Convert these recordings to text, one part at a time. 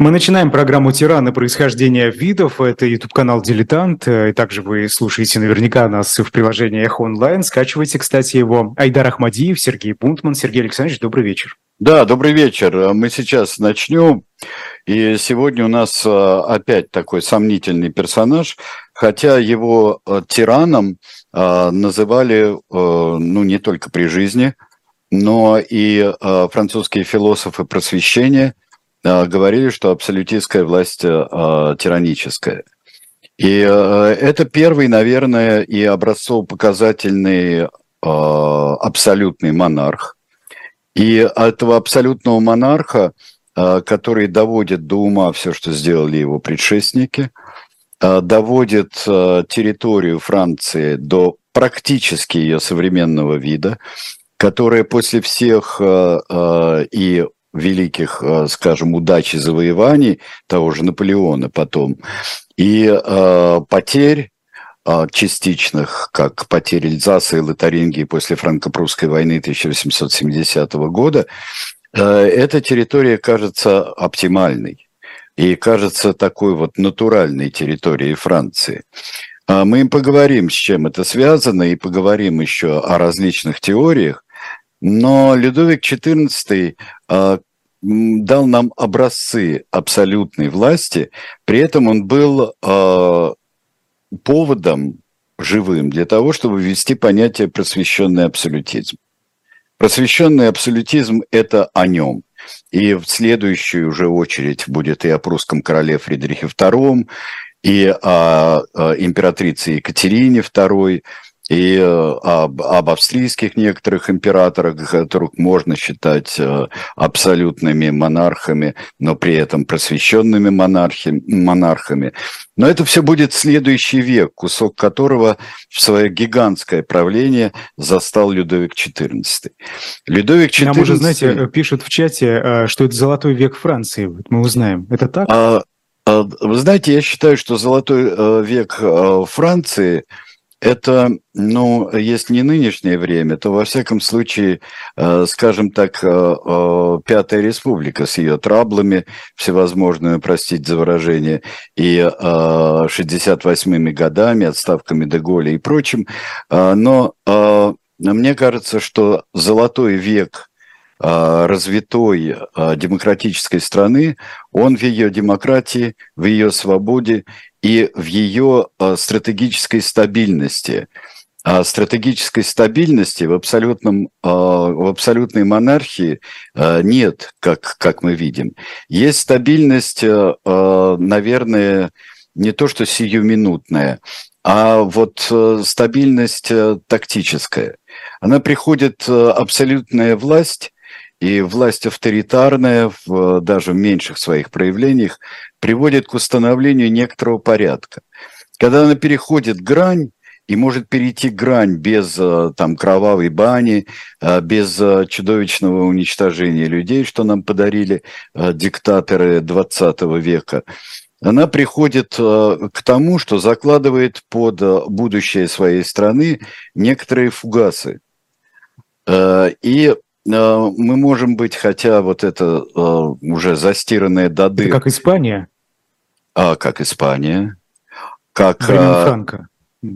Мы начинаем программу «Тираны. Происхождение видов». Это YouTube-канал «Дилетант». И также вы слушаете наверняка нас в приложении «Эхо онлайн». Скачивайте, кстати, его. Айдар Ахмадиев, Сергей Бунтман. Сергей Александрович, добрый вечер. Да, добрый вечер. Мы сейчас начнем. И сегодня у нас э, опять такой сомнительный персонаж, хотя его э, тираном э, называли, ну, не только при жизни, но и французские философы просвещения – а, говорили, что абсолютистская власть а, тираническая. И это первый, наверное, и образцово-показательный абсолютный монарх. И этого абсолютного монарха, который доводит до ума все, что сделали его предшественники, доводит территорию Франции до практически ее современного вида, которая после всех и великих, э, скажем, удач и завоеваний того же Наполеона потом, и э, потерь э, частичных, как потери Эльзаса и Лотарингии после франко-прусской войны 1870 года, эта территория кажется оптимальной и кажется такой вот натуральной территорией Франции. А мы поговорим, с чем это связано, и поговорим еще о различных теориях, но Людовик XIV дал нам образцы абсолютной власти, при этом он был э, поводом живым для того, чтобы ввести понятие просвещенный абсолютизм. Просвещенный абсолютизм – это о нем. И в следующую уже очередь будет и о прусском короле Фридрихе II, и о императрице Екатерине II, и э, об, об австрийских некоторых императорах, которых можно считать э, абсолютными монархами, но при этом просвещенными монархи, монархами. Но это все будет следующий век, кусок которого в свое гигантское правление застал Людовик XIV. Людовик XIV... Нам уже, знаете, пишут в чате, э, что это золотой век Франции. Мы узнаем. Это так? А, а, вы знаете, я считаю, что золотой век Франции – это, ну, если не нынешнее время, то во всяком случае, э, скажем так, э, э, Пятая Республика с ее траблами всевозможными, простите за выражение, и 68-ми годами, отставками Деголя и прочим. Но мне кажется, что золотой век развитой демократической страны, он в ее демократии, в ее свободе и в ее э, стратегической стабильности. А стратегической стабильности в, абсолютном, э, в абсолютной монархии э, нет, как, как мы видим. Есть стабильность, наверное, не то что сиюминутная, а вот стабильность тактическая. Она приходит абсолютная власть, и власть авторитарная, в, даже в меньших своих проявлениях, приводит к установлению некоторого порядка. Когда она переходит грань, и может перейти грань без э, там, кровавой бани, э, без э, чудовищного уничтожения людей, что нам подарили диктаторы 20 века, она приходит к тому, что закладывает под будущее своей страны некоторые фугасы. И мы можем быть, хотя вот это уже застиранное до дыр... Это как Испания? а, как Испания, как, времен а, Франка.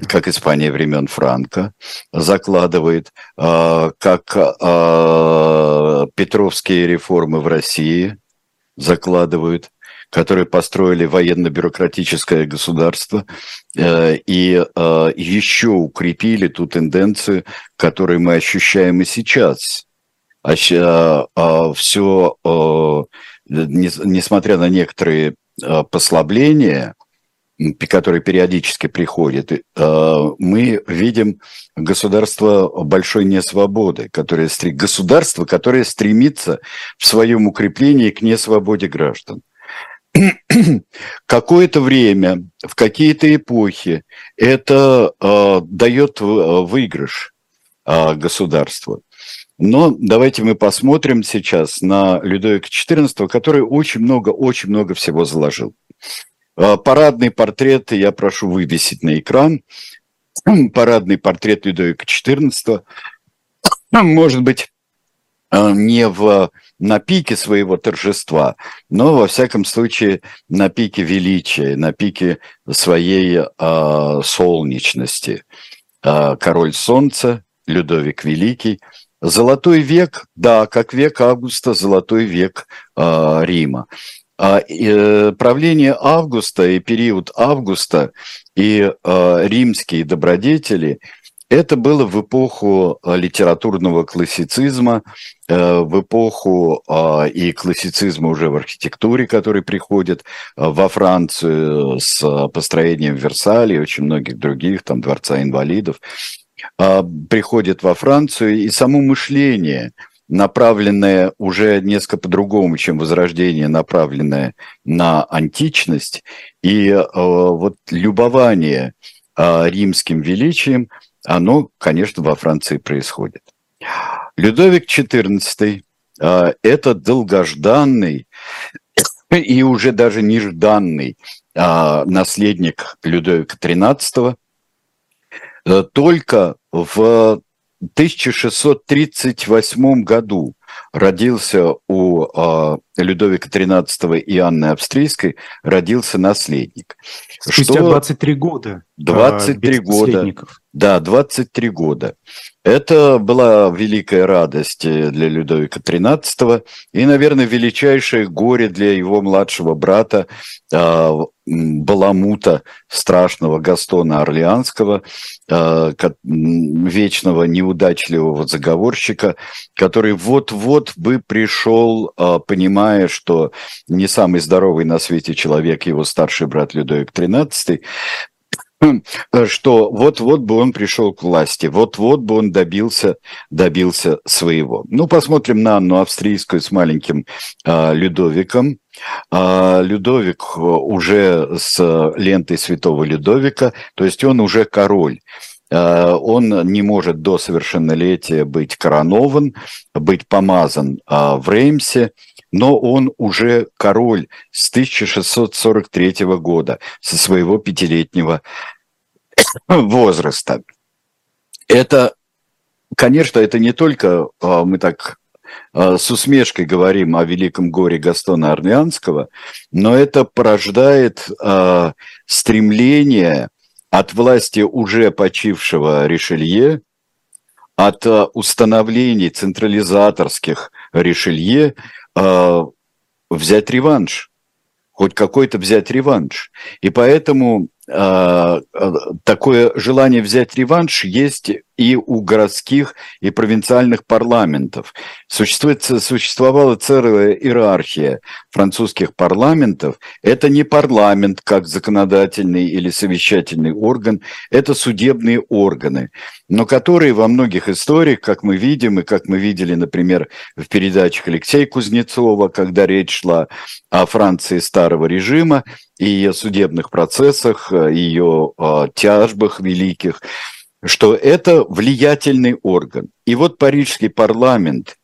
как Испания времен Франка закладывает, а, как а, Петровские реформы в России закладывают, которые построили военно-бюрократическое государство э, и еще укрепили ту тенденцию, которую мы ощущаем и сейчас. Все, несмотря на некоторые Э, послабления, которые периодически приходят, э, мы видим государство большой несвободы, которое, государство, которое стремится в своем укреплении к несвободе граждан. Какое-то время, в какие-то эпохи это э, дает выигрыш э, государству. Но давайте мы посмотрим сейчас на Людовика XIV, который очень много, очень много всего заложил. А, парадный портрет я прошу вывесить на экран. Парадный портрет Людовика XIV. Может быть, не в, на пике своего торжества, но, во всяком случае, на пике величия, на пике своей э, солнечности. Э, король солнца, Людовик Великий. Золотой век, да, как век Августа, золотой век э, Рима. А, э, правление Августа и период Августа и э, римские добродетели – это было в эпоху э, литературного классицизма, в эпоху и классицизма уже в архитектуре, который приходит во Францию с построением Версаля и очень многих других, там, Дворца инвалидов, приходит во Францию, и само мышление – направленное уже несколько по-другому, чем возрождение, направленное на античность, и э, вот любование э, римским величием, оно, конечно, во Франции происходит. Людовик XIV э, – это долгожданный и уже даже нежданный наследник Людовика XIII, только в 1638 году родился у э, Людовика XIII и Анны Австрийской, родился наследник. Спустя что... 23 года. 23 а, года. Да, 23 года. Это была великая радость для Людовика XIII и, наверное, величайшее горе для его младшего брата а, Баламута, страшного Гастона Орлеанского, а, вечного неудачливого заговорщика, который вот-вот бы пришел, а, понимая, что не самый здоровый на свете человек его старший брат Людовик XIII, что вот-вот бы он пришел к власти, вот-вот бы он добился, добился своего. Ну, посмотрим на Анну Австрийскую с маленьким э, Людовиком. Э, Людовик уже с лентой святого Людовика, то есть он уже король он не может до совершеннолетия быть коронован, быть помазан в Реймсе, но он уже король с 1643 года, со своего пятилетнего возраста. Это, конечно, это не только а, мы так с усмешкой говорим о великом горе Гастона Орлеанского, но это порождает э, стремление от власти уже почившего Ришелье, от э, установлений централизаторских Ришелье э, взять реванш, хоть какой-то взять реванш. И поэтому э, такое желание взять реванш есть и у городских и провинциальных парламентов. Существует, существовала целая иерархия французских парламентов. Это не парламент как законодательный или совещательный орган, это судебные органы, но которые во многих историях, как мы видим, и как мы видели, например, в передачах Алексея Кузнецова, когда речь шла о Франции старого режима и ее судебных процессах, ее э, тяжбах великих, что это влиятельный орган. И вот парижский парламент,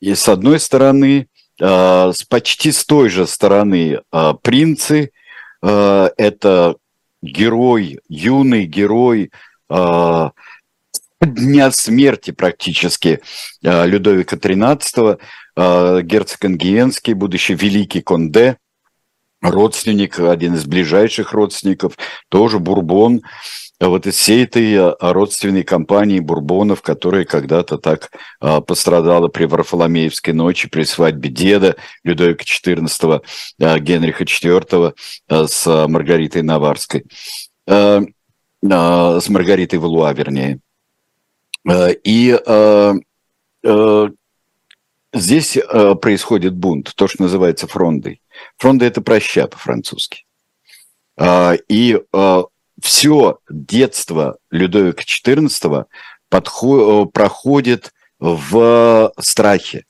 и с одной стороны, э, с почти с той же стороны э, принцы, э, это герой, юный герой дня смерти практически Людовика XIII, герцог Ангиенский, будущий великий Конде, родственник, один из ближайших родственников, тоже Бурбон, вот из всей этой а, родственной компании Бурбонов, которая когда-то так а, пострадала при Варфоломеевской ночи, при свадьбе деда Людовика XIV, а, Генриха IV а, с Маргаритой Наварской, а, а, с Маргаритой Валуа, вернее. А, и а, а, здесь а, происходит бунт, то, что называется фрондой. Фронда – это проща по-французски. А, и а, все детство Людовика XIV подход, проходит в страхе.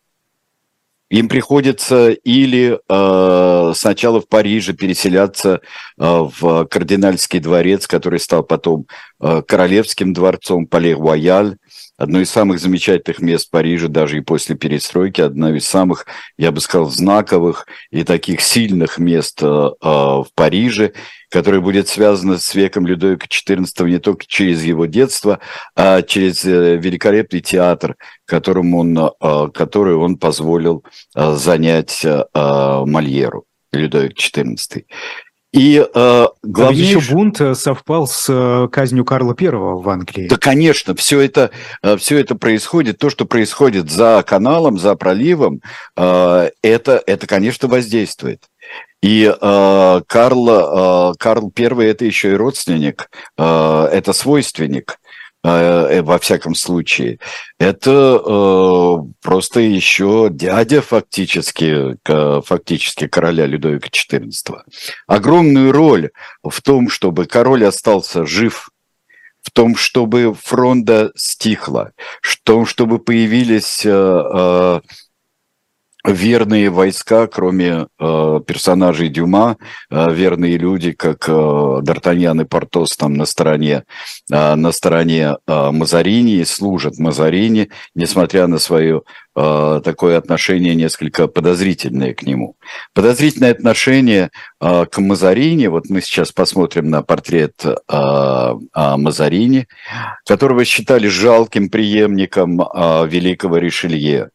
Им приходится или э, сначала в Париже переселяться э, в кардинальский дворец, который стал потом э, королевским дворцом Пале-Рояль, одно из самых замечательных мест Парижа, даже и после перестройки, одно из самых, я бы сказал, знаковых и таких сильных мест э, в Париже, которое будет связано с веком Людовика XIV не только через его детство, а через э, великолепный театр, которым он, э, который он позволил э, занять Мольеру, Людовик XIV. И э, главнейший... еще бунт совпал с казнью Карла I в Англии. Да, конечно, все это, все это происходит, то, что происходит за каналом, за проливом, это, это, конечно, воздействует. И э, Карл, э, Карл I это еще и родственник, э, это свойственник э, во всяком случае. Это э, просто еще дядя фактически, фактически короля Людовика XIV. Огромную роль в том, чтобы король остался жив в том, чтобы фронта стихла, в том, чтобы появились э, верные войска, кроме э, персонажей Дюма, э, верные люди, как э, Д'Артаньян и Портос там на стороне, э, на стороне э, Мазарини служат Мазарини, несмотря на свое э, такое отношение несколько подозрительное к нему. Подозрительное отношение э, к Мазарини, вот мы сейчас посмотрим на портрет э, э, Мазарини, которого считали жалким преемником э, великого Ришелье.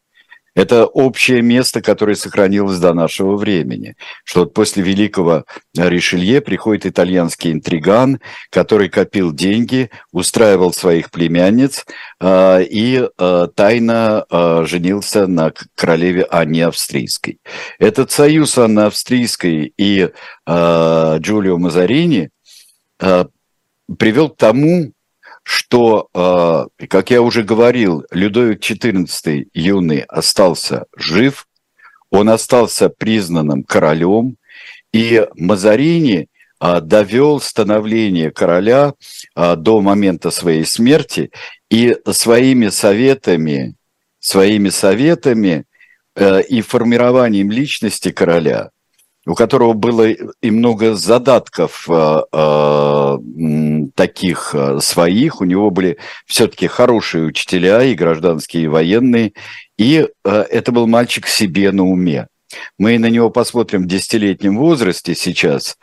Это общее место, которое сохранилось до нашего времени. Что вот после великого Ришелье приходит итальянский интриган, который копил деньги, устраивал своих племянниц э, и э, тайно э, женился на королеве Анне Австрийской. Этот союз Анны Австрийской и э, Джулио Мазарини э, привел к тому, что, э, как я уже говорил, Людовик XIV юный остался жив, он остался признанным королем, и Мазарини э, довел становление короля э, до момента своей смерти и своими советами, своими советами и формированием личности короля – у которого было и много задатков э, э, таких э, своих, у него были все-таки хорошие учителя и гражданские, и военные, и э, это был мальчик себе на уме. Мы на него посмотрим в десятилетнем возрасте сейчас,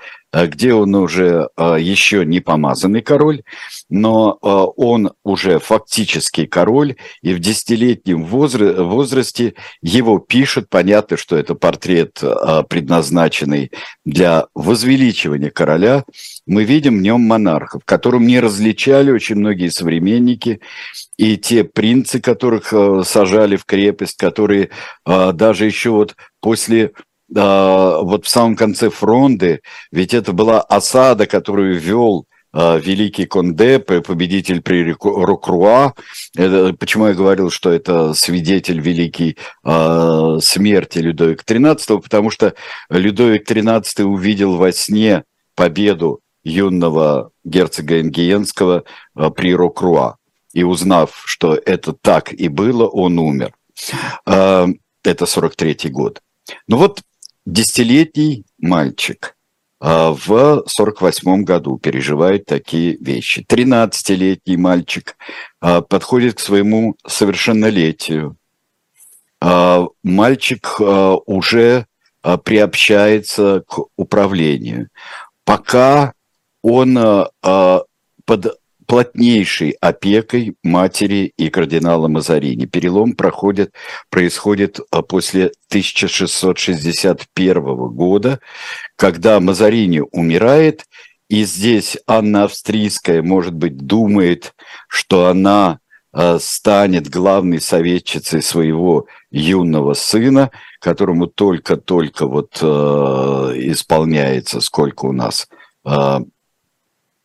где он уже э, еще не помазанный король, но э, он уже фактически король, и в десятилетнем возрасте его пишут, понятно, что это портрет, предназначенный для возвеличивания короля, мы видим в нем монарха, в котором не различали очень многие современники, и те принцы, которых сажали в крепость, которые даже еще вот после вот в самом конце фронты, ведь это была осада, которую вел а, великий Конде, победитель при Рокруа. Почему я говорил, что это свидетель великий э, смерти Людовика XIII? Потому что Людовик XIII увидел во сне победу юного герцога Энгиенского при Рокруа. И узнав, что это так и было, он умер. Э, это 43 год. Ну вот десятилетний мальчик а, в 48 году переживает такие вещи. 13-летний мальчик а, подходит к своему совершеннолетию. А, мальчик уже приобщается к управлению. Пока он под плотнейшей опекой матери и кардинала Мазарини. Перелом проходит, происходит а, после 1661 года, когда Мазарини умирает, и здесь Анна Австрийская, может быть, думает, что она а, станет главной советчицей своего юного сына, которому только-только вот э, исполняется, сколько у нас, э,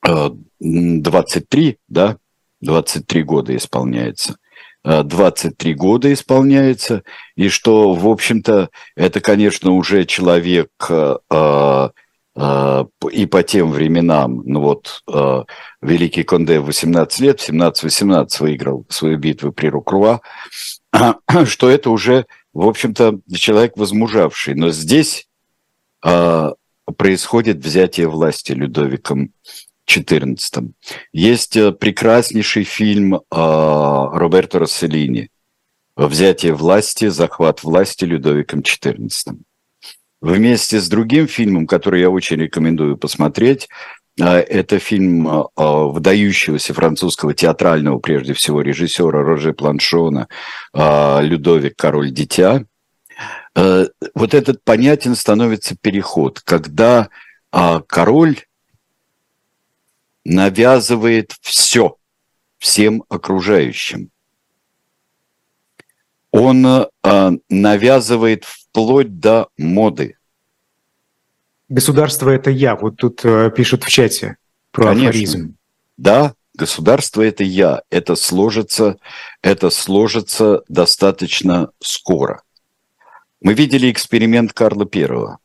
23, да, 23 года исполняется. 23 года исполняется, и что, в общем-то, это, конечно, уже человек э, э, и по тем временам, ну вот, э, Великий Конде в 18 лет, в 17-18 выиграл свою битву при Рукруа, что это уже, в общем-то, человек возмужавший. Но здесь происходит взятие власти Людовиком XIV. Есть прекраснейший фильм Роберто Росселлини «Взятие власти, захват власти Людовиком XIV». Вместе с другим фильмом, который я очень рекомендую посмотреть, это фильм выдающегося французского театрального, прежде всего, режиссера Роже Планшона «Людовик, король, дитя». Вот этот понятен становится переход, когда король навязывает все всем окружающим. Он э, навязывает вплоть до моды. Государство это я. Вот тут э, пишут в чате про Конечно. афоризм. Да, государство это я. Это сложится, это сложится достаточно скоро. Мы видели эксперимент Карла Первого.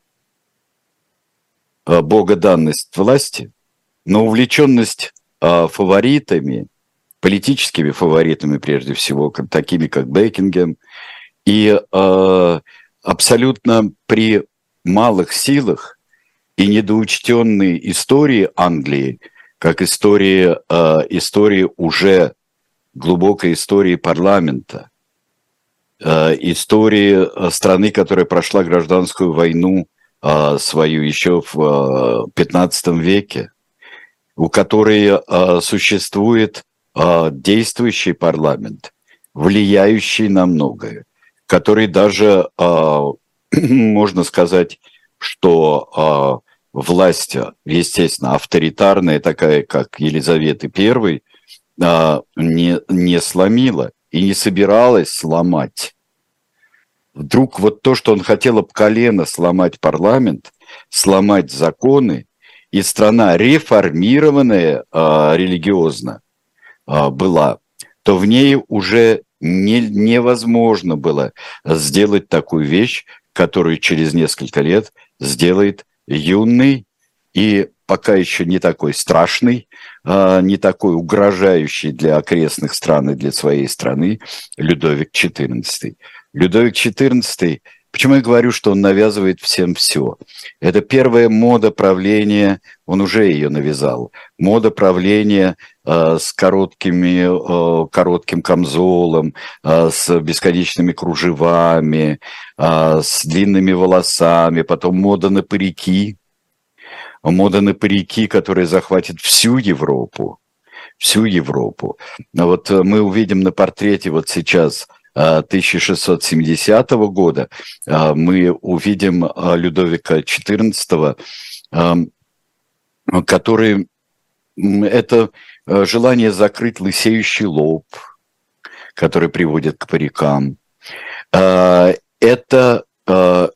Богоданность власти – но увлеченность э, фаворитами, политическими фаворитами прежде всего, как, такими как Бекингем, и э, абсолютно при малых силах и недоучтенные истории Англии, как истории, э, истории уже глубокой истории парламента, э, истории страны, которая прошла гражданскую войну э, свою еще в э, 15 веке, у которой э, существует э, действующий парламент, влияющий на многое, который даже, э, можно сказать, что власть, естественно, авторитарная, такая, как Елизавета I, не, не сломила и не собиралась сломать. Вдруг вот то, что он хотел об колено сломать парламент, сломать законы, и страна реформированная э, религиозно э, была, то в ней уже не, невозможно было сделать такую вещь, которую через несколько лет сделает юный и пока еще не такой страшный, э, не такой угрожающий для окрестных стран и для своей страны Людовик XIV. Людовик XIV Почему я говорю, что он навязывает всем все? Это первая мода правления, он уже ее навязал. Мода правления э, с короткими, э, коротким камзолом, э, с бесконечными кружевами, э, с длинными волосами, потом мода на парики, мода на парики, которая захватит всю Европу всю Европу. Вот мы увидим на портрете вот сейчас 1670 года а, мы увидим а, Людовика XIV, который это желание закрыть лысеющий лоб, который приводит к парикам. Это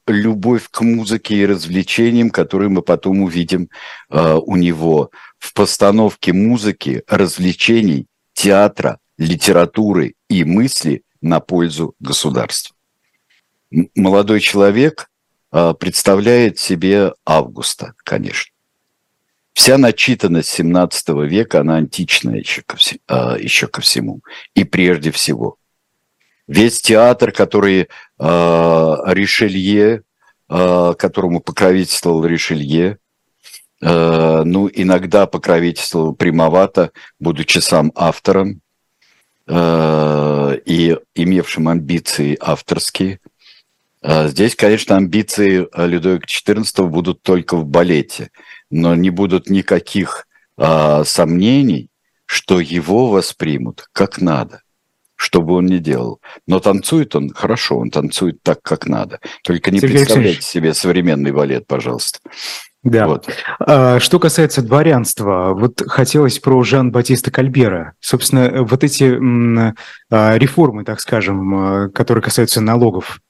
любовь к музыке и развлечениям, которые мы потом увидим у него в постановке музыки, развлечений, театра, литературы и мысли на пользу государства. Молодой человек а, представляет себе Августа, конечно. Вся начитанность 17 века, она античная еще ко, всему, еще ко всему. И прежде всего. Весь театр, который э, Ришелье, которому покровительствовал Ришелье, ну, иногда покровительствовал прямовато, будучи сам автором, Э, и имевшим амбиции авторские. Э, здесь, конечно, амбиции Людовика XIV будут только в балете, но не будут никаких а, сомнений, что его воспримут как надо, что бы он ни делал. Но танцует он хорошо, он танцует так, как надо. Только не Сергей представляйте себе современный балет, пожалуйста. Да. Вот. А, что касается дворянства, вот хотелось про Жан-Батиста Кальбера. Собственно, вот эти а, реформы, так скажем, а, которые касаются налогов,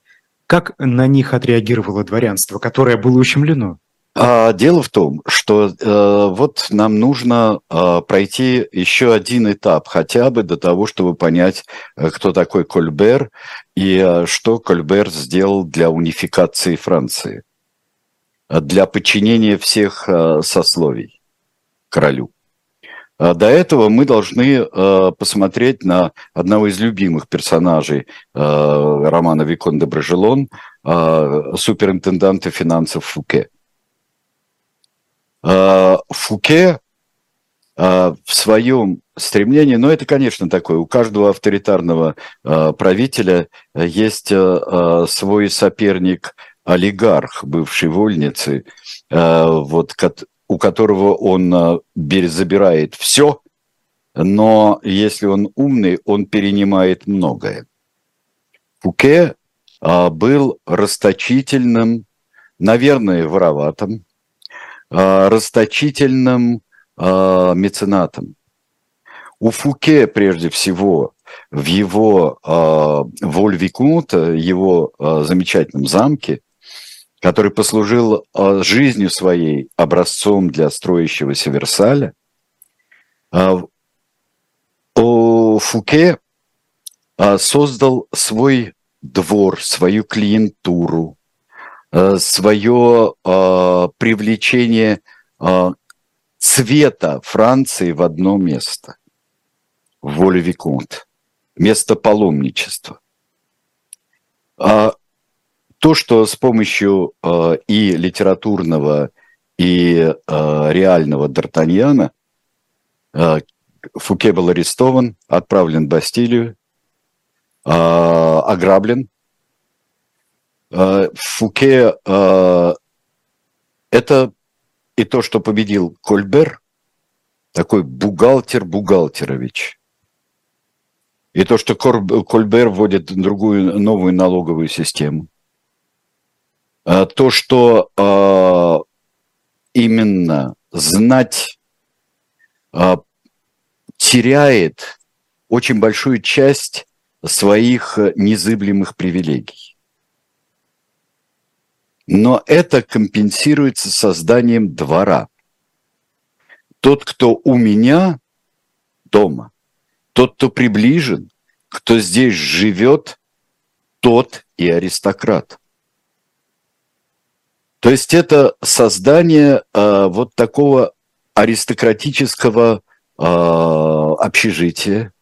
как на них отреагировало дворянство, которое было ущемлено? Дело в том, что э, вот нам нужно э, пройти еще один этап, хотя бы до того, чтобы понять, э, кто такой Кольбер и э, что Кольбер сделал для унификации Франции для подчинения всех э, сословий королю. А до этого мы должны э, посмотреть на одного из любимых персонажей э, романа Викон де Брожелон, суперинтенданта финансов Фуке. Фуке в своем стремлении, но это, конечно, такое, у каждого авторитарного правителя есть свой соперник олигарх бывшей вольницы, вот, у которого он забирает все, но если он умный, он перенимает многое. Фуке был расточительным, наверное, вороватым, расточительным меценатом. У Фуке, прежде всего, в его э, Вольвикунт, его э, замечательном замке, который послужил э, жизнью своей образцом для строящегося Версаля, э, Фуке э, создал свой двор, свою клиентуру, э, свое э, привлечение цвета Франции в одно место, в воле Виконт, место паломничества. То, что с помощью э, и литературного, и э, реального Д'Артаньяна э, Фуке был арестован, отправлен в Бастилию, э, ограблен. Э, Фуке э, это и то, что победил Кольбер, такой бухгалтер Бухгалтерович, и то, что Кольбер вводит другую новую налоговую систему, то, что э, именно знать э, теряет очень большую часть своих незыблемых привилегий. Но это компенсируется созданием двора. Тот, кто у меня дома, тот, кто приближен, кто здесь живет, тот и аристократ. То есть это создание э, вот такого аристократического э, общежития,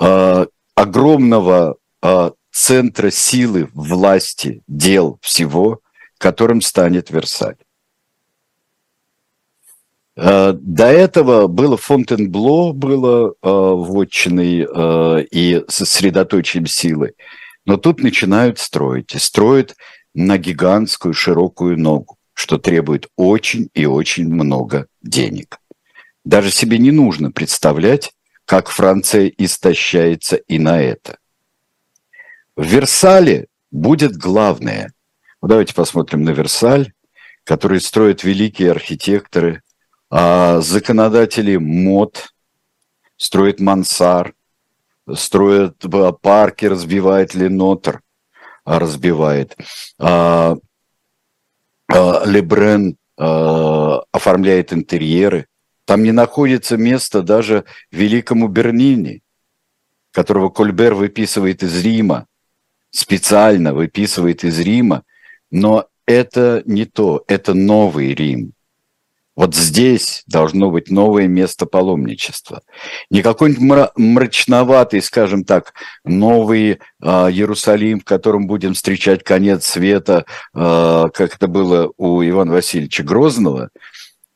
э, огромного э, центра силы, власти, дел, всего, которым станет Версаль. Э, до этого было Фонтенбло, было э, вотчиной э, и сосредоточием силы. Но тут начинают строить. И строят на гигантскую широкую ногу, что требует очень и очень много денег. Даже себе не нужно представлять, как Франция истощается и на это. В Версале будет главное. Давайте посмотрим на Версаль, который строят великие архитекторы, а законодатели мод, строят мансар, строят парки, разбивает Ленотр, разбивает. А, а, Лебрен а, оформляет интерьеры. Там не находится места даже великому Бернини, которого Кольбер выписывает из Рима специально выписывает из Рима, но это не то, это новый Рим. Вот здесь должно быть новое место паломничества. Не какой-нибудь мрачноватый, скажем так, новый э, Иерусалим, в котором будем встречать конец света, э, как это было у Ивана Васильевича Грозного,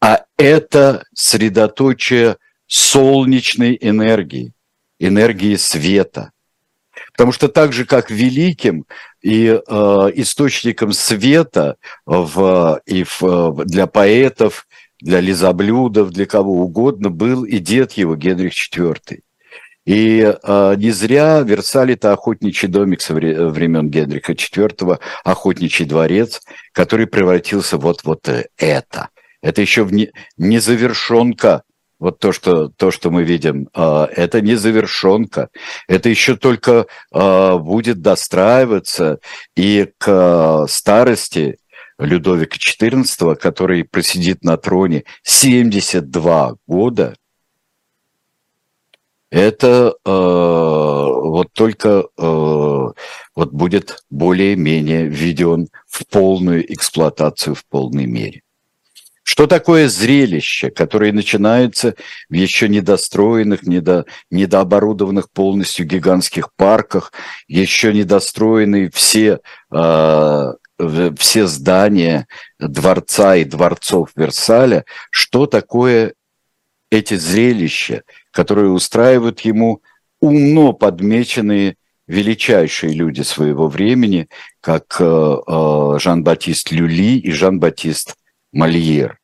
а это средоточие солнечной энергии, энергии света – Потому что так же, как великим и э, источником света в, и в, для поэтов, для лизоблюдов, для кого угодно был и дед его, Генрих IV. И э, не зря Версаль – это охотничий домик со времен Генриха IV, охотничий дворец, который превратился вот вот это. Это еще в не, незавершенка вот то, что, то, что мы видим, а, это не завершенка, это еще только а, будет достраиваться, и к старости Людовика XIV, который просидит на троне 72 года, это э, вот только э, вот будет более-менее введен в полную эксплуатацию в полной мере. Что такое зрелище, которое начинается в еще недостроенных, недо, недооборудованных полностью гигантских парках, еще недостроенные все, э, все здания дворца и дворцов Версаля? Что такое эти зрелища, которые устраивают ему умно подмеченные величайшие люди своего времени, как э, э, Жан-Батист Люли и Жан-Батист Мольер.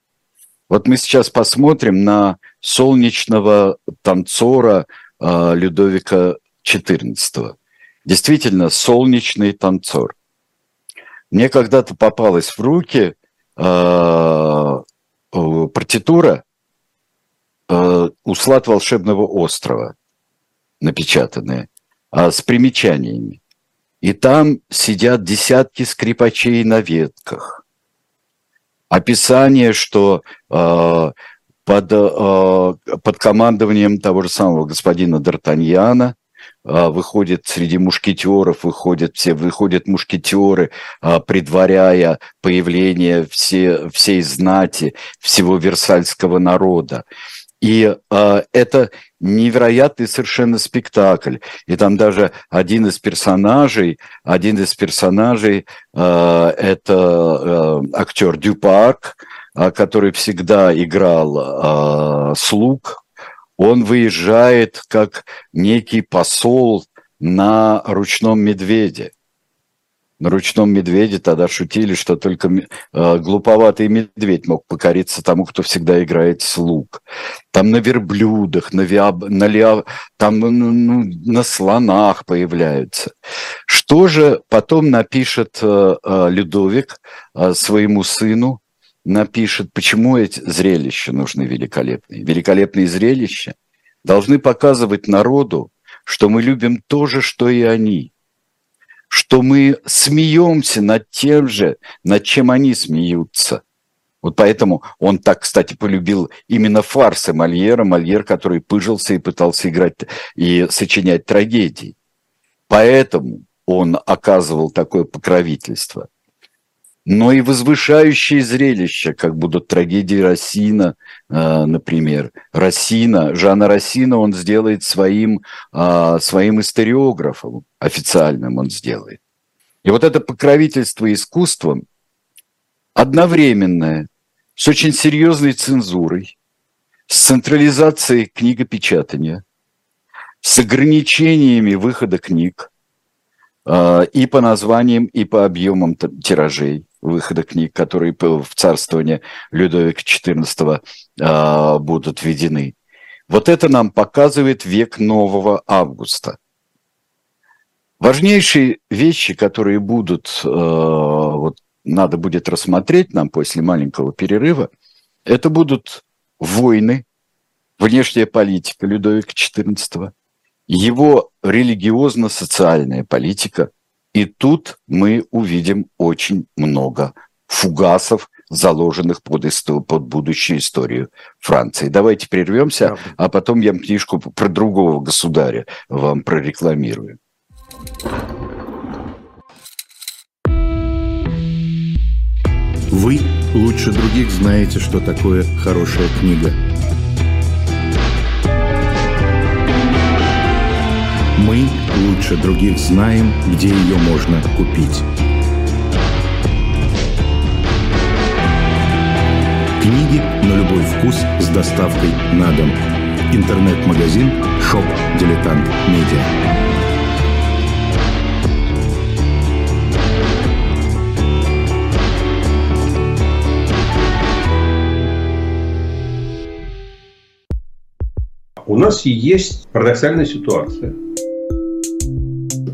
Вот мы сейчас посмотрим на солнечного танцора э, Людовика XIV. Действительно, солнечный танцор. Мне когда-то попалась в руки э, партитура э, «Услад волшебного острова», напечатанная, э, с примечаниями. И там сидят десятки скрипачей на ветках. Описание, что э, под, э, под командованием того же самого господина Д'Артаньяна а, выходит среди мушкетеров, выходят все, выходят мушкетеры, а, предваряя появление все, всей знати, всего версальского народа. И э, это невероятный совершенно спектакль. И там даже один из персонажей, один из персонажей э, это э, актер Дюпак, который всегда играл э, слуг он выезжает как некий посол на ручном медведе. На ручном медведе тогда шутили, что только э, глуповатый медведь мог покориться тому, кто всегда играет слуг. Там на верблюдах, на, виаб, на, ля, там, ну, ну, на слонах появляются. Что же потом напишет э, э, Людовик э, своему сыну напишет, почему эти зрелища нужны великолепные. Великолепные зрелища должны показывать народу, что мы любим то же, что и они, что мы смеемся над тем же, над чем они смеются. Вот поэтому он так, кстати, полюбил именно фарсы Мольера, Мольер, который пыжился и пытался играть и сочинять трагедии. Поэтому он оказывал такое покровительство – но и возвышающие зрелища, как будут трагедии Рассина, э, например. Рассина, Жана Рассина он сделает своим, э, своим историографом, официальным он сделает. И вот это покровительство искусством одновременное, с очень серьезной цензурой, с централизацией книгопечатания, с ограничениями выхода книг э, и по названиям, и по объемам тиражей – выхода книг, которые в царствование Людовика XIV а, будут введены. Вот это нам показывает век нового августа. Важнейшие вещи, которые будут, а, вот надо будет рассмотреть нам после маленького перерыва, это будут войны, внешняя политика Людовика XIV, его религиозно-социальная политика – и тут мы увидим очень много фугасов, заложенных под, под будущую историю Франции. Давайте прервемся, Правда. а потом я книжку про другого государя вам прорекламирую. Вы лучше других знаете, что такое хорошая книга. Мы лучше других знаем, где ее можно купить. Книги на любой вкус с доставкой на дом. Интернет-магазин Shop Дилетант Медиа. У нас есть парадоксальная ситуация –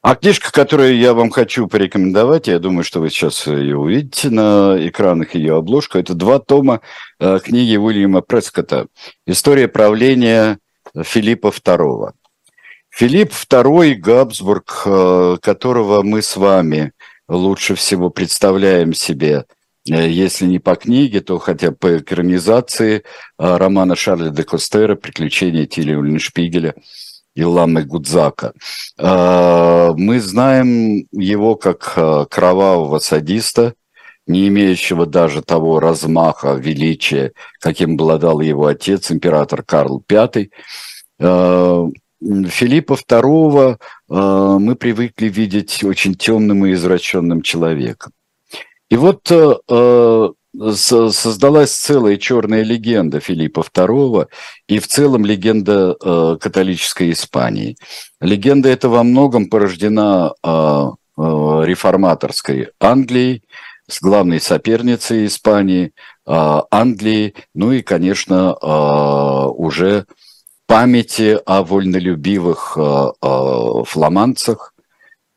А книжка, которую я вам хочу порекомендовать, я думаю, что вы сейчас ее увидите на экранах, ее обложку, это два тома э, книги Уильяма Прескота «История правления Филиппа II». Филипп II Габсбург, э, которого мы с вами лучше всего представляем себе если не по книге, то хотя бы по экранизации романа Шарля де Костера «Приключения Тилли Ульншпигеля» и Ламы Гудзака. Мы знаем его как кровавого садиста, не имеющего даже того размаха, величия, каким обладал его отец, император Карл V. Филиппа II мы привыкли видеть очень темным и извращенным человеком. И вот создалась целая черная легенда Филиппа II и в целом легенда э, католической Испании. Легенда эта во многом порождена э, э, реформаторской Англией, с главной соперницей Испании, э, Англии, ну и, конечно, э, уже памяти о вольнолюбивых э, э, фламандцах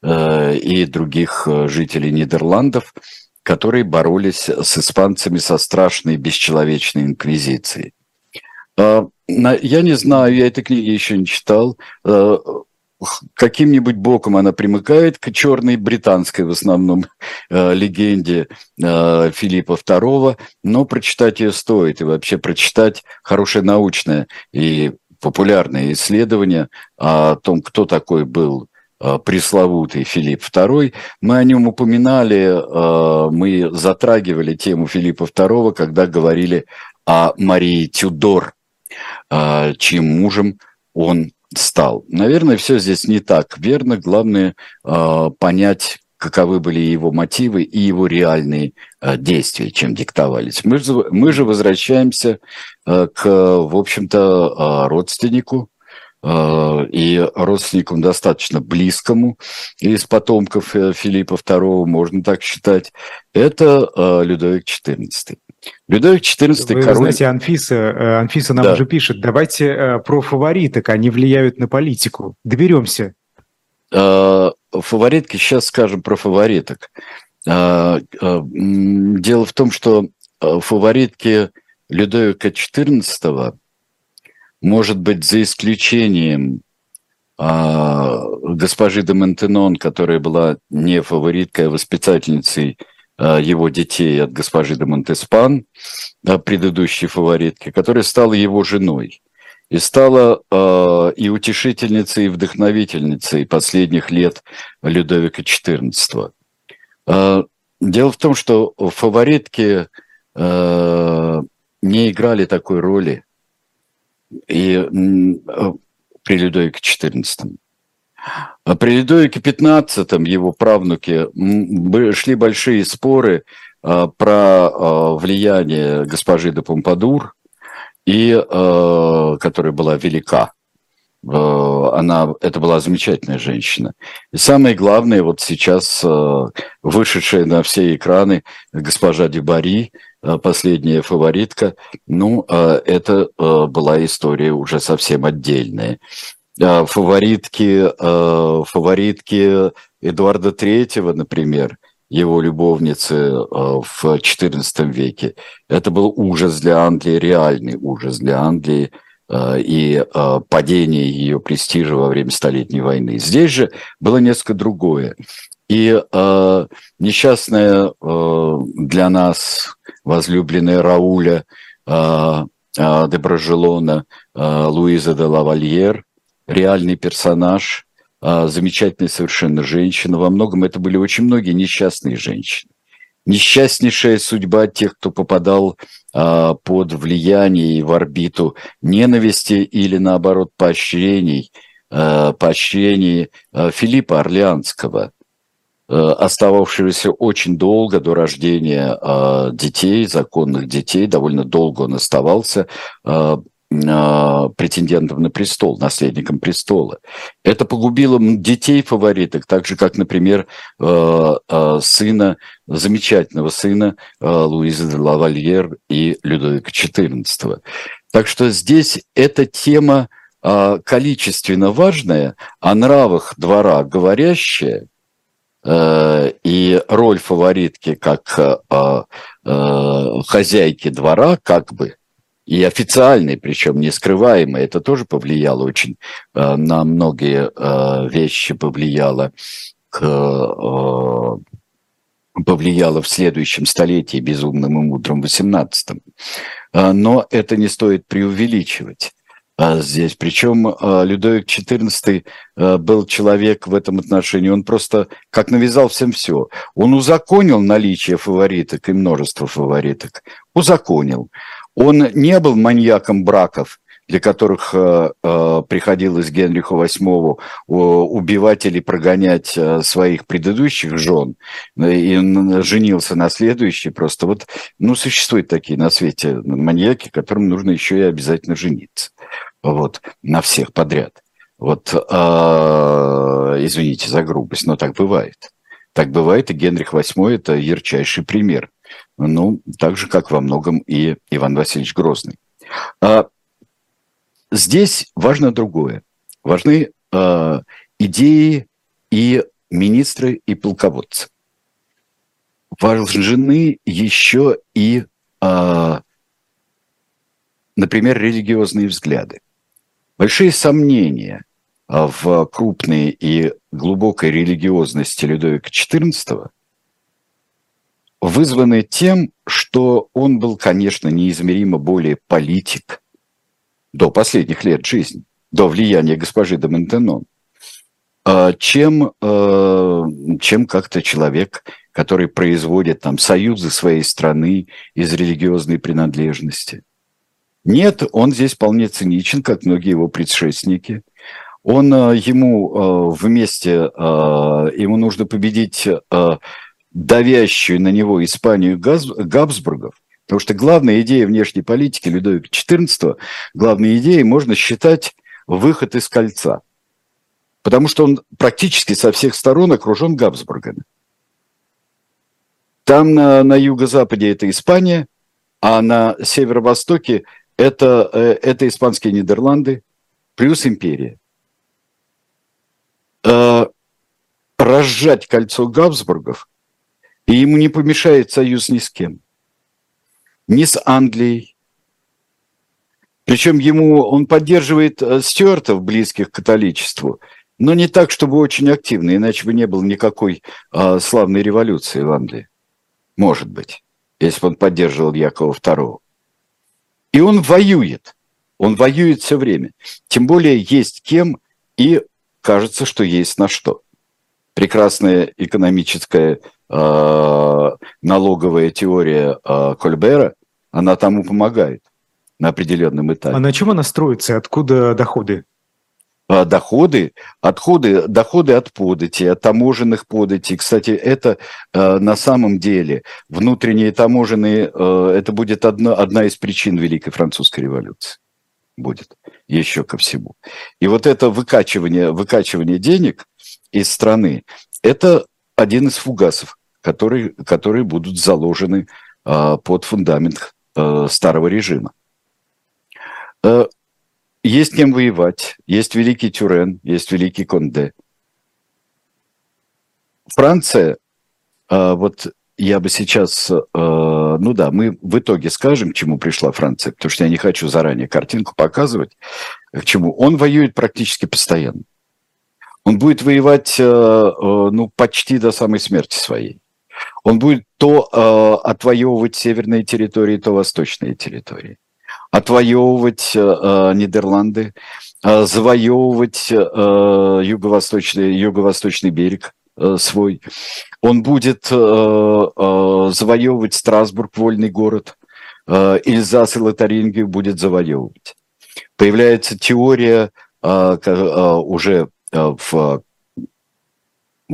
э, и других э, жителей Нидерландов – которые боролись с испанцами со страшной бесчеловечной инквизицией. А, я не знаю, я этой книги еще не читал. А, каким-нибудь боком она примыкает к черной британской в основном а, легенде Филиппа II, но прочитать ее стоит. И вообще прочитать хорошее научное и популярное исследование о том, кто такой был пресловутый Филипп II. Мы о нем упоминали, э, мы затрагивали тему Филиппа II, когда говорили о Марии Тюдор, э, чьим мужем он стал. Наверное, все здесь не так верно. Главное понять, каковы были его мотивы и его реальные действия, чем диктовались. Мы мы же возвращаемся к, в общем-то, родственнику Э, и родственникам достаточно близкому из потомков э, Филиппа II, можно так считать, это э, Людовик XIV. Людовик XIV Вы король... знаете, Анфиса, Анфиса нам да. уже пишет, давайте про фавориток, они влияют на политику. Доберемся. Фаворитки, сейчас скажем про фавориток. Дело в том, что фаворитки Людовика XIV может быть, за исключением а, госпожи де Монтенон, которая была не фавориткой, а воспитательницей а, его детей от госпожи де Монтеспан, а, предыдущей фаворитки, которая стала его женой и стала э, и утешительницей, и вдохновительницей последних лет Людовика XIV. Э, дело в том, что фаворитки э, не играли такой роли и э, при Людовике XIV. А при Людовике XV его правнуки шли большие споры а, про а, влияние госпожи де Помпадур, и, которая была велика. Она, это была замечательная женщина. И самое главное, вот сейчас вышедшая на все экраны госпожа Дюбари, Э, последняя фаворитка, ну, э, это э, была история уже совсем отдельная. Фаворитки, фаворитки Эдуарда Третьего, например, его любовницы в XIV веке, это был ужас для Англии, реальный ужас для Англии и падение ее престижа во время Столетней войны. Здесь же было несколько другое. И э, несчастная э, для нас возлюбленная Рауля э, э, де Брожелона э, Луиза де Лавальер, реальный персонаж, э, замечательная совершенно женщина. Во многом это были очень многие несчастные женщины. Несчастнейшая судьба тех, кто попадал э, под влияние в орбиту ненависти или, наоборот, поощрений, э, поощрений э, Филиппа Орлеанского – остававшегося очень долго до рождения детей, законных детей, довольно долго он оставался претендентом на престол, наследником престола. Это погубило детей фавориток, так же, как, например, сына, замечательного сына Луизы де Лавальер и Людовика XIV. Так что здесь эта тема количественно важная, о нравах двора говорящая, и роль фаворитки как хозяйки двора, как бы, и официальной, причем не скрываемой, это тоже повлияло очень на многие вещи, повлияло к повлияло в следующем столетии, безумным и мудрым, 18 Но это не стоит преувеличивать здесь. Причем Людовик XIV был человек в этом отношении, он просто как навязал всем все. Он узаконил наличие фавориток и множество фавориток. Узаконил. Он не был маньяком браков, для которых э, э, приходилось Генриху VIII убивать или прогонять э, своих предыдущих жен, и женился на следующей просто. Вот, ну, существуют такие на свете маньяки, которым нужно еще и обязательно жениться. Вот, на всех подряд. Вот, э, извините за грубость, но так бывает. Так бывает, и Генрих VIII – это ярчайший пример. Ну, так же, как во многом и Иван Васильевич Грозный. А, здесь важно другое. Важны а, идеи и министры, и полководцы. Важны еще и, а, например, религиозные взгляды. Большие сомнения в крупной и глубокой религиозности Людовика XIV – вызваны тем, что он был, конечно, неизмеримо более политик до последних лет жизни, до влияния госпожи де Монтенон, а, чем, а, чем как-то человек, который производит там союзы своей страны из религиозной принадлежности. Нет, он здесь вполне циничен, как многие его предшественники. Он а, ему вместе, ему нужно победить давящую на него Испанию Габсбургов, потому что главная идея внешней политики Людовика XIV, главной идеей можно считать выход из кольца. Потому что он практически со всех сторон окружен Габсбургами. Там на, на юго-западе это Испания, а на северо-востоке это, э, это испанские Нидерланды плюс империя. Э, разжать кольцо Габсбургов и ему не помешает союз ни с кем. Ни с Англией. Причем ему он поддерживает э, стюартов, близких к католичеству, но не так, чтобы очень активно, иначе бы не было никакой а, славной революции в Англии. Может быть, если бы он поддерживал Якова II. И он воюет. Он воюет все время. Тем более есть кем и кажется, что есть на что. Прекрасная экономическая Э, налоговая теория э, Кольбера, она тому помогает на определенном этапе. А на чем она строится? Откуда доходы? А, доходы, отходы, доходы от подати, от таможенных податей. Кстати, это э, на самом деле внутренние таможенные, э, это будет одна, одна из причин Великой Французской революции. Будет еще ко всему. И вот это выкачивание, выкачивание денег из страны, это один из фугасов, которые, которые будут заложены э, под фундамент э, старого режима. Э, есть кем воевать, есть великий Тюрен, есть великий Конде. Франция, э, вот я бы сейчас, ну да, мы в итоге скажем, к чему пришла Франция, потому что я не хочу заранее картинку показывать, к чему. Он воюет практически постоянно. Он будет воевать, ну, почти до самой смерти своей. Он будет то э, отвоевывать северные территории, то восточные территории. Отвоевывать э, э Нидерланды, э, завоевывать э, юго-восточный, юго-восточный берег э, свой. Он будет э, э, завоевывать Страсбург, вольный город. Э, Ильзас и Лотарингию будет завоевывать. Появляется теория э, э, уже э, в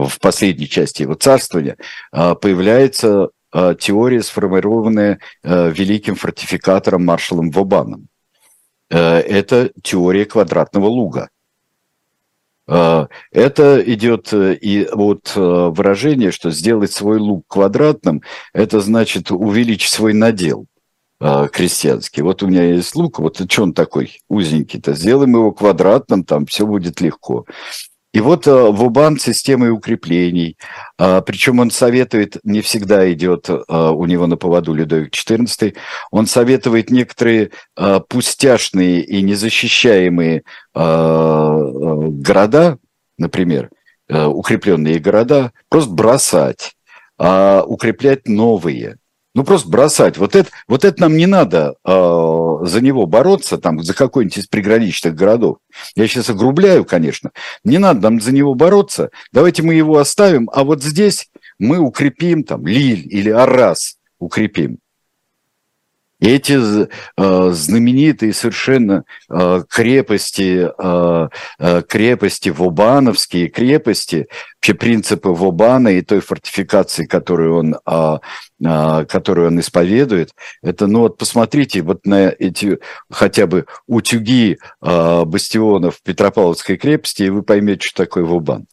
в последней части его царствования, а, появляется а, теория, сформированная а, великим фортификатором маршалом Вобаном. Это теория квадратного луга. Это идет э, и от выражения, что сделать свой луг квадратным, это значит увеличить свой надел крестьянский. Вот у меня есть лук, вот что он такой узенький-то, сделаем его квадратным, там все будет легко. И вот э, Вубан системой укреплений, а, причем он советует, не всегда идет э, у него на поводу Людовик XIV, он советует некоторые э, пустяшные и незащищаемые города, например, укрепленные города, просто бросать а укреплять новые. Ну, просто бросать. Вот это, вот это нам не надо э, за него бороться, там, за какой-нибудь из приграничных городов. Я сейчас огрубляю, конечно. Не надо нам за него бороться. Давайте мы его оставим, а вот здесь мы укрепим, там, Лиль или Арас укрепим. Эти э, знаменитые совершенно э, крепости, э, э, крепости Вобановские крепости, вообще принципы Вобана и той фортификации, которую он, э, э, которую он исповедует, это, ну вот посмотрите вот на эти хотя бы утюги э, бастионов Петропавловской крепости, и вы поймете, что такое Вобан.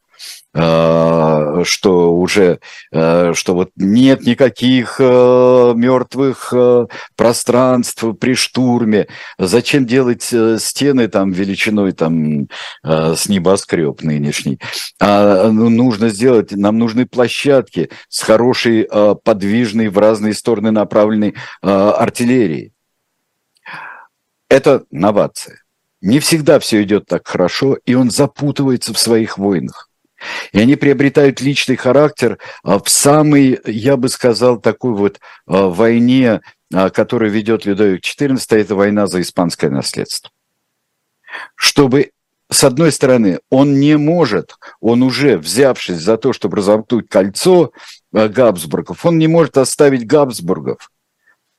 Э, что уже, э, что вот нет никаких э, мертвых пространств при штурме. Зачем делать стены там величиной там с небоскреб нынешний? А ну, нужно сделать, нам нужны площадки с хорошей подвижной в разные стороны направленной артиллерией. Это новация. Не всегда все идет так хорошо, и он запутывается в своих войнах. И они приобретают личный характер а, в самой, я бы сказал, такой вот а, войне, а, которую ведет Людовик XIV, это война за испанское наследство. Чтобы с одной стороны, он не может, он уже взявшись за то, чтобы разомкнуть кольцо Габсбургов, он не может оставить Габсбургов.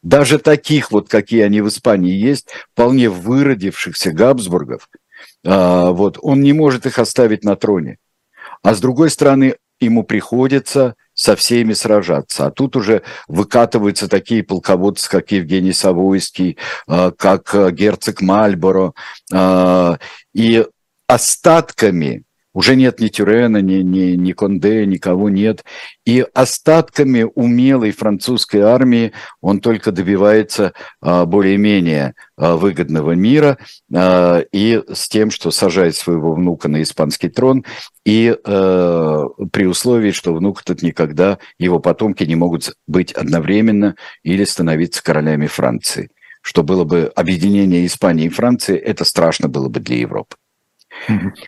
Даже таких вот, какие они в Испании есть, вполне выродившихся Габсбургов, вот, он не может их оставить на троне. А с другой стороны, ему приходится со всеми сражаться. А тут уже выкатываются такие полководцы, как Евгений Савойский, а, как э, герцог Мальборо. А, и остатками уже нет ни Тюрена, ни, ни, ни Конде, никого нет. И остатками умелой французской армии он только добивается а, более-менее а, выгодного мира а, и с тем, что сажает своего внука на испанский трон, и а, при условии, что внук этот никогда, его потомки не могут быть одновременно или становиться королями Франции. Что было бы объединение Испании и Франции, это страшно было бы для Европы.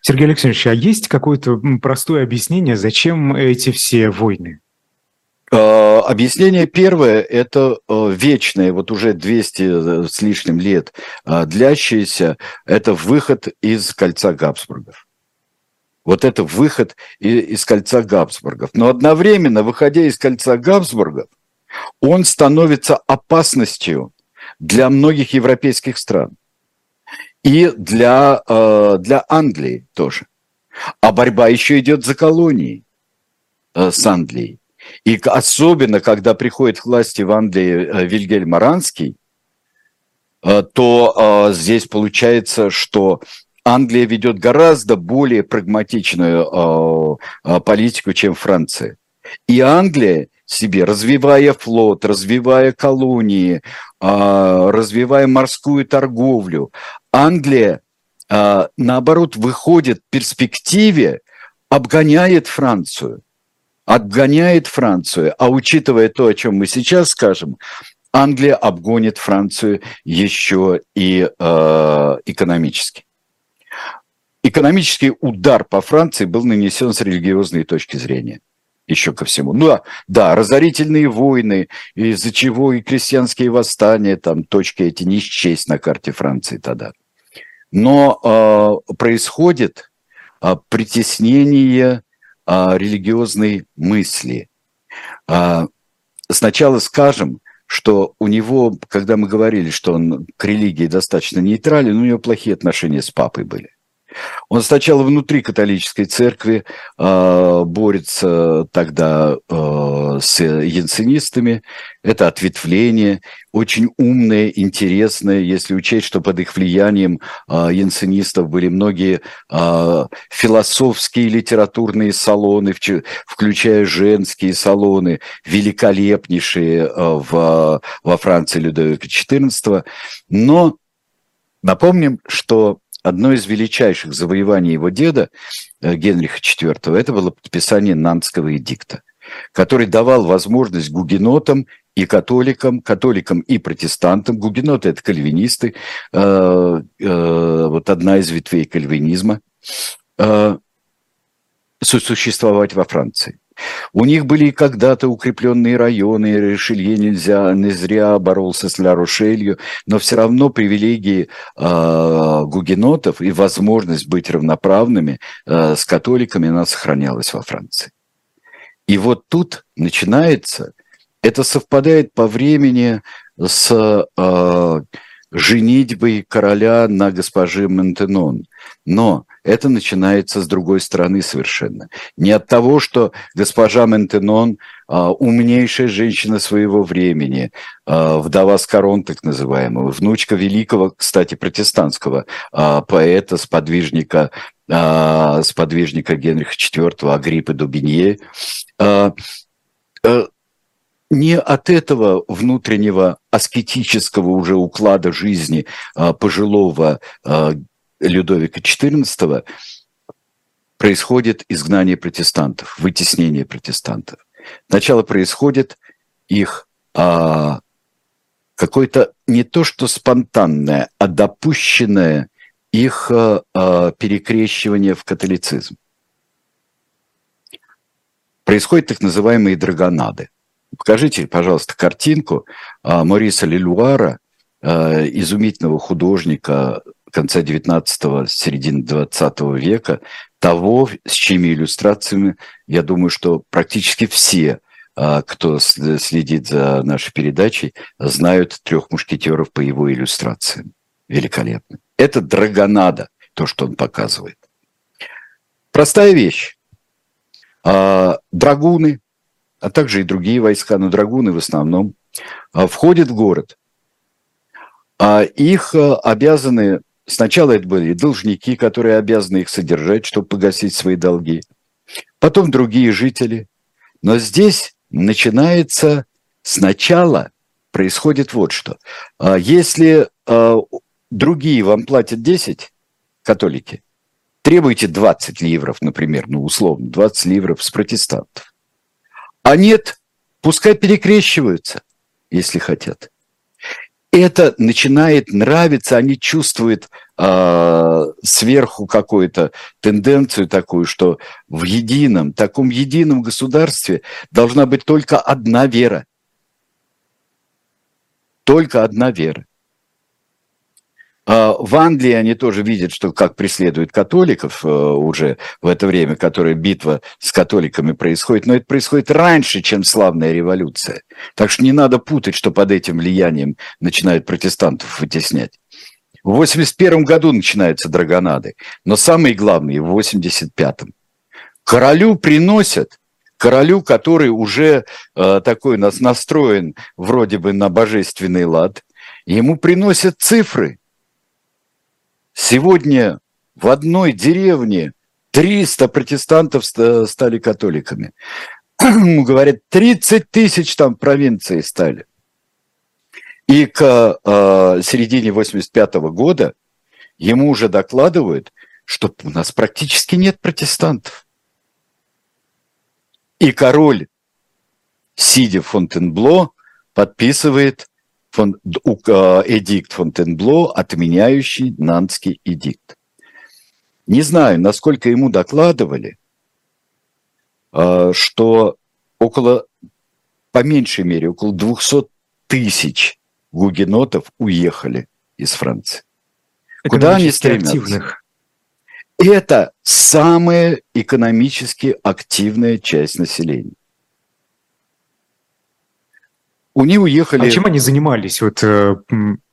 Сергей Александрович, а есть какое-то простое объяснение, зачем эти все войны? А, объяснение первое – это а, вечное, вот уже 200 э, с лишним лет а, длящееся, это выход из кольца Габсбургов. Вот это выход из кольца Габсбургов. Но одновременно, выходя из кольца Габсбургов, он становится опасностью для многих европейских стран и для, э, для Англии тоже. А борьба еще идет за колонии э, с Англией. И особенно, когда приходит к власти в Англии э, Вильгельм Аранский, то здесь получается, что Англия ведет гораздо более прагматичную политику, чем Франция. И Англия себе, развивая флот, развивая колонии, развивая морскую торговлю, Англия, а, наоборот, выходит в перспективе, обгоняет Францию. Обгоняет Францию. А учитывая то, о чем мы сейчас скажем, Англия обгонит Францию еще и э, экономически. Экономический удар по Франции был нанесен с религиозной точки зрения еще ко всему. Ну да, да, разорительные войны, из-за чего и крестьянские восстания, там точки эти не счесть на карте Франции тогда но э, происходит э, притеснение э, религиозной мысли. Э, сначала скажем, что у него, когда мы говорили, что он к религии достаточно нейтрален, у него плохие отношения с папой были. Он сначала внутри католической церкви э, борется тогда э, с янсенистами. Это ответвление, очень умное, интересное, если учесть, что под их влиянием э, янсенистов были многие э, философские литературные салоны, включая женские салоны, великолепнейшие э, в, во Франции Людовика XIV. Но напомним, что одно из величайших завоеваний его деда, э, Генриха IV, это было подписание Нантского эдикта, который давал возможность гугенотам и католикам, католикам и протестантам, гугеноты – это кальвинисты, э, э, вот одна из ветвей кальвинизма, существовать во Франции. У них были когда-то укрепленные районы, Ришелье нельзя, не зря боролся с Ла-Рошелью, но все равно привилегии э, гугенотов и возможность быть равноправными э, с католиками, она сохранялась во Франции. И вот тут начинается, это совпадает по времени с э, женитьбой короля на госпоже Монтенон. Но это начинается с другой стороны совершенно. Не от того, что госпожа Ментенон а, умнейшая женщина своего времени, а, вдова Скорон так называемого, внучка великого, кстати, протестантского а, поэта, сподвижника, а, сподвижника Генриха IV Агриппы Дубинье. А, не от этого внутреннего аскетического уже уклада жизни пожилого Людовика XIV происходит изгнание протестантов, вытеснение протестантов. Сначала происходит их а, какое-то не то что спонтанное, а допущенное их а, а, перекрещивание в католицизм. Происходят так называемые драгонады. Покажите, пожалуйста, картинку а, Мориса Лелуара, а, изумительного художника конца 19-го, середины 20 века, того, с чьими иллюстрациями, я думаю, что практически все, а, кто следит за нашей передачей, знают трех мушкетеров по его иллюстрациям. Великолепно. Это драгонада, то, что он показывает. Простая вещь. А, драгуны, а также и другие войска, но драгуны в основном, а, входят в город. Их обязаны Сначала это были должники, которые обязаны их содержать, чтобы погасить свои долги. Потом другие жители. Но здесь начинается сначала происходит вот что. А если а, другие вам платят 10, католики, требуйте 20 ливров, например, ну условно, 20 ливров с протестантов. А нет, пускай перекрещиваются, если хотят это начинает нравиться, они чувствуют э, сверху какую-то тенденцию такую, что в едином, таком едином государстве должна быть только одна вера. Только одна вера. А, в Англии они тоже видят, что как преследуют католиков э, уже в это время, которая битва с католиками происходит, но это происходит раньше, чем славная революция. Так что не надо путать, что под этим влиянием начинают протестантов вытеснять. В 81 году начинаются драгонады, но самые главные в 85-м. Королю приносят королю, который уже э, такой у нас настроен вроде бы на божественный лад, ему приносят цифры – Сегодня в одной деревне 300 протестантов стали католиками. Говорят, 30 тысяч там провинции стали. И к э, середине 85 -го года ему уже докладывают, что у нас практически нет протестантов. И король, сидя в Фонтенбло, подписывает фон, а, эдикт Фонтенбло, отменяющий Нанский эдикт. Не знаю, насколько ему докладывали, а, что около, по меньшей мере, около 200 тысяч гугенотов уехали из Франции. Куда они стремятся? Активных. Это самая экономически активная часть населения. У них уехали... А чем они занимались? Вот, э,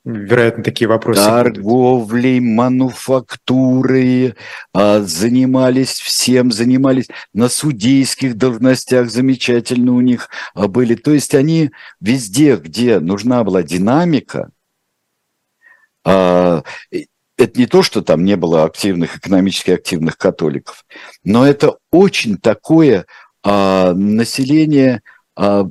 вероятно, такие вопросы. Торговлей, мануфактурой, а, занимались всем, занимались на судейских должностях, замечательно у них а, были. То есть они везде, где нужна была динамика, а, это не то, что там не было активных, экономически активных католиков, но это очень такое население –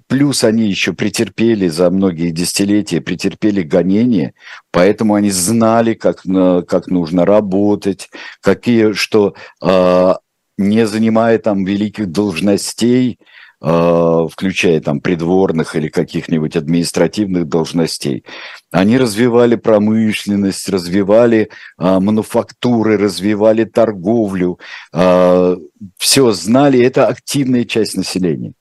плюс они еще претерпели за многие десятилетия, претерпели гонения, поэтому они знали, как, как нужно работать, какие, что а, не занимая там великих должностей, э, включая там придворных или каких-нибудь административных должностей. Они развивали промышленность, развивали э, мануфактуры, развивали торговлю, все знали, это активная часть населения.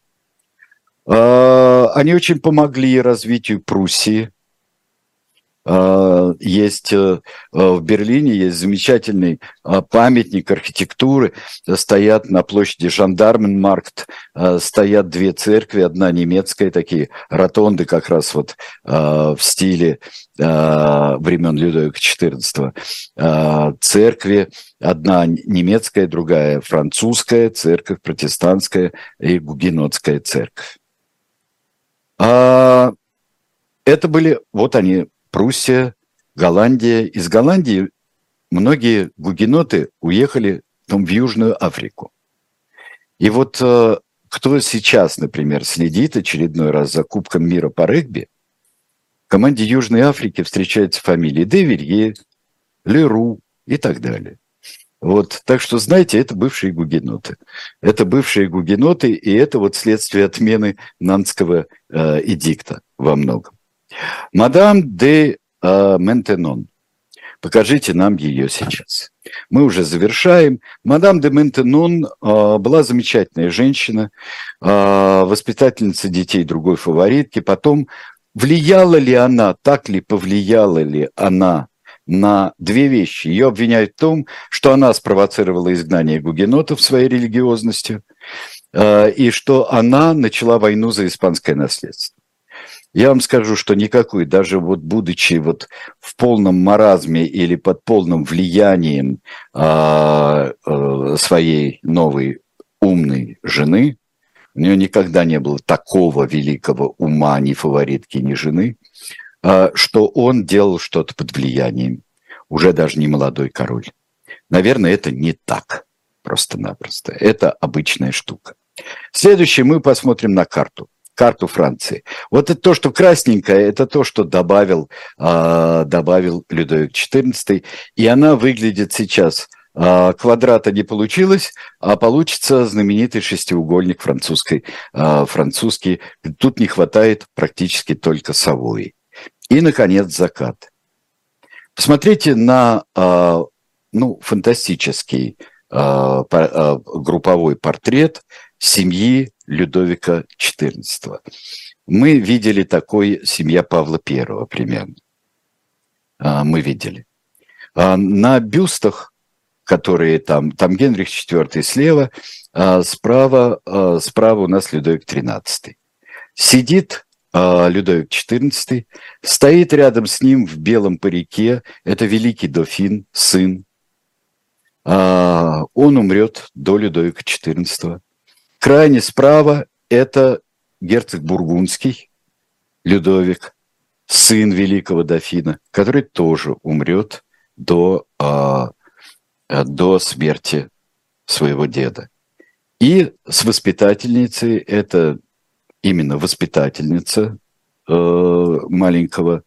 Э, они очень помогли развитию Пруссии, а, есть э, в Берлине есть замечательный а, памятник архитектуры. Стоят на площади Жандарменмаркт, а, стоят две церкви, одна немецкая, такие ротонды как раз вот в стиле времен Людовика XIV. Церкви, одна немецкая, другая французская, церковь протестантская и гугенотская церковь. Это были, вот они, Пруссия, Голландия. Из Голландии многие гугеноты уехали там, в Южную Африку. И вот э, кто сейчас, например, следит очередной раз за Кубком мира по регби, в команде Южной Африки встречаются фамилии Деверье, Леру и так далее. Вот, так что, знаете, это бывшие гугеноты. Это бывшие гугеноты, и это вот следствие отмены Нанского э, эдикта во многом. Мадам де э, Ментенон. Покажите нам ее сейчас. Мы уже завершаем. Мадам де Ментенон э, была замечательная женщина, э, воспитательница детей другой фаворитки. Потом влияла ли она, так ли повлияла ли она на две вещи. Ее обвиняют в том, что она спровоцировала изгнание гугенотов своей религиозностью, э, и что она начала войну за испанское наследство. Я вам скажу, что никакой, даже вот будучи вот в полном маразме или под полным влиянием э, э, своей новой умной жены, у нее никогда не было такого великого ума ни фаворитки, ни жены, что он делал что-то под влиянием, уже даже не молодой король. Наверное, это не так просто-напросто. Это обычная штука. Следующее мы посмотрим на карту карту Франции. Вот это то, что красненькое, это то, что добавил, э, добавил Людовик XIV, и она выглядит сейчас э, квадрата не получилось, а получится знаменитый шестиугольник французской, французский. Тут не хватает практически только совой. И, наконец, закат. Посмотрите на э, ну, фантастический э, э, групповой портрет семьи Людовика XIV. Мы видели такой семья Павла I примерно. А, мы видели. А, на бюстах, которые там, там Генрих IV слева, а, справа, справа у нас Людовик XIII. Сидит Людовик XIV, стоит рядом с ним в белом парике, это великий дофин, сын. Он умрет до Людовика XIV. Крайне справа это герцог Бургундский, Людовик, сын великого дофина, который тоже умрет до, а, до смерти своего деда. И с воспитательницей, это именно воспитательница э, маленького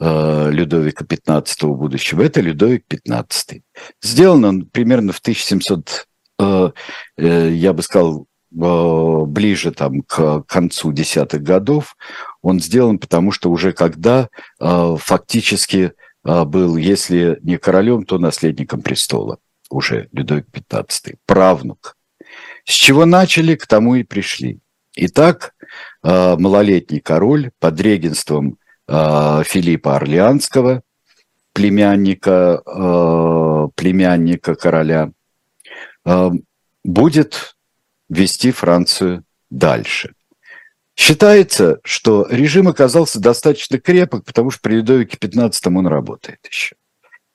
э, Людовика XV будущего, это Людовик XV. Сделан он примерно в 1700, э, э, я бы сказал, Э, ближе там, к концу десятых годов, он сделан потому, что уже когда э, фактически был, если не королем, то наследником престола, уже Людовик XV, правнук. С чего начали, к тому и пришли. Итак, малолетний король под регенством Филиппа Орлеанского, племянника, племянника короля, будет вести Францию дальше. Считается, что режим оказался достаточно крепок, потому что при Людовике XV он работает еще.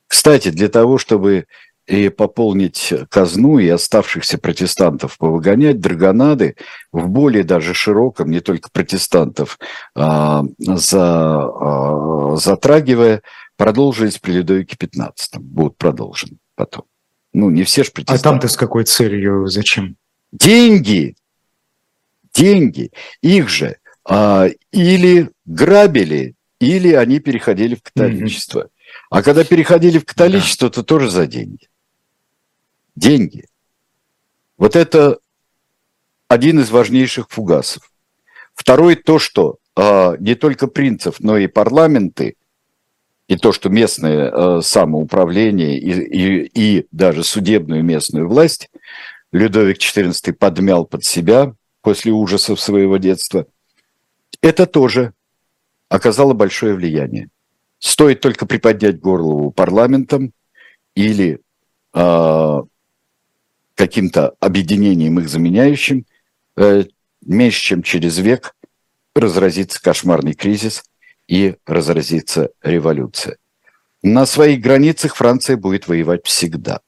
Кстати, для того, чтобы и пополнить казну и оставшихся протестантов повыгонять, драгонады в более даже широком, не только протестантов, а, за, а, затрагивая, продолжились при Людовике XV. Будут продолжены потом. Ну, не все же протестанты. А там-то с какой целью, зачем? деньги, деньги, их же а, или грабили, или они переходили в католичество. Mm-hmm. А когда переходили в католичество, да. то тоже за деньги. Деньги. Вот это один из важнейших фугасов. Второй то, что э, не только принцев, но и парламенты, и то, что местное э, самоуправление и, и, и даже судебную местную власть Людовик XIV подмял под себя после ужасов своего детства, это тоже оказало большое влияние. Стоит только приподнять горло парламентам или э, каким-то объединением их заменяющим, э, меньше чем через век разразится кошмарный кризис и разразится революция. На своих границах Франция будет воевать всегда.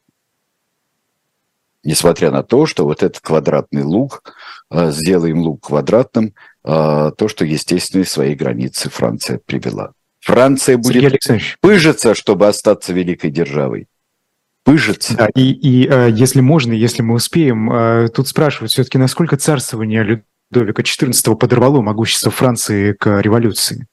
Несмотря на то, что вот этот квадратный лук, э, сделаем лук квадратным, э, то, что, естественно, из своей границы Франция привела. Франция будет пыжиться, чтобы остаться великой державой. Пыжиться. Да, и, и э, если можно, если мы успеем, тут спрашивают все-таки, насколько царствование Людовика XIV подорвало могущество Франции к революции?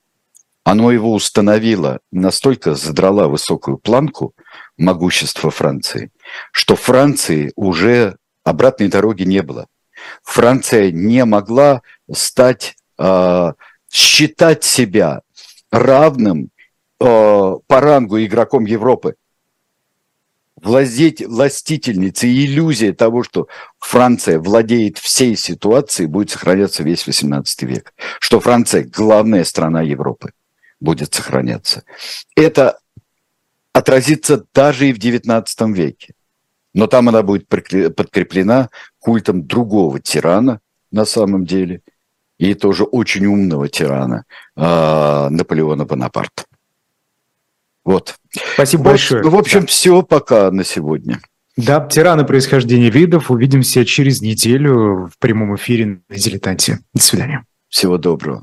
Оно его установило, настолько задрала высокую планку могущества Франции, что Франции уже обратной дороги не было. Франция не могла стать, э, считать себя равным э, по рангу игроком Европы. Владеть, властительница и иллюзия того, что Франция владеет всей ситуацией, будет сохраняться весь 18 век. Что Франция – главная страна Европы будет сохраняться. Это отразится даже и в XIX веке. Но там она будет подкреплена культом другого тирана на самом деле, и тоже очень умного тирана э, Наполеона Бонапарта. Вот. Спасибо вот, большое. Ну, в общем, да. все пока на сегодня. Да, тираны происхождения видов. Увидимся через неделю в прямом эфире на «Дилетанте». До свидания. Всего доброго.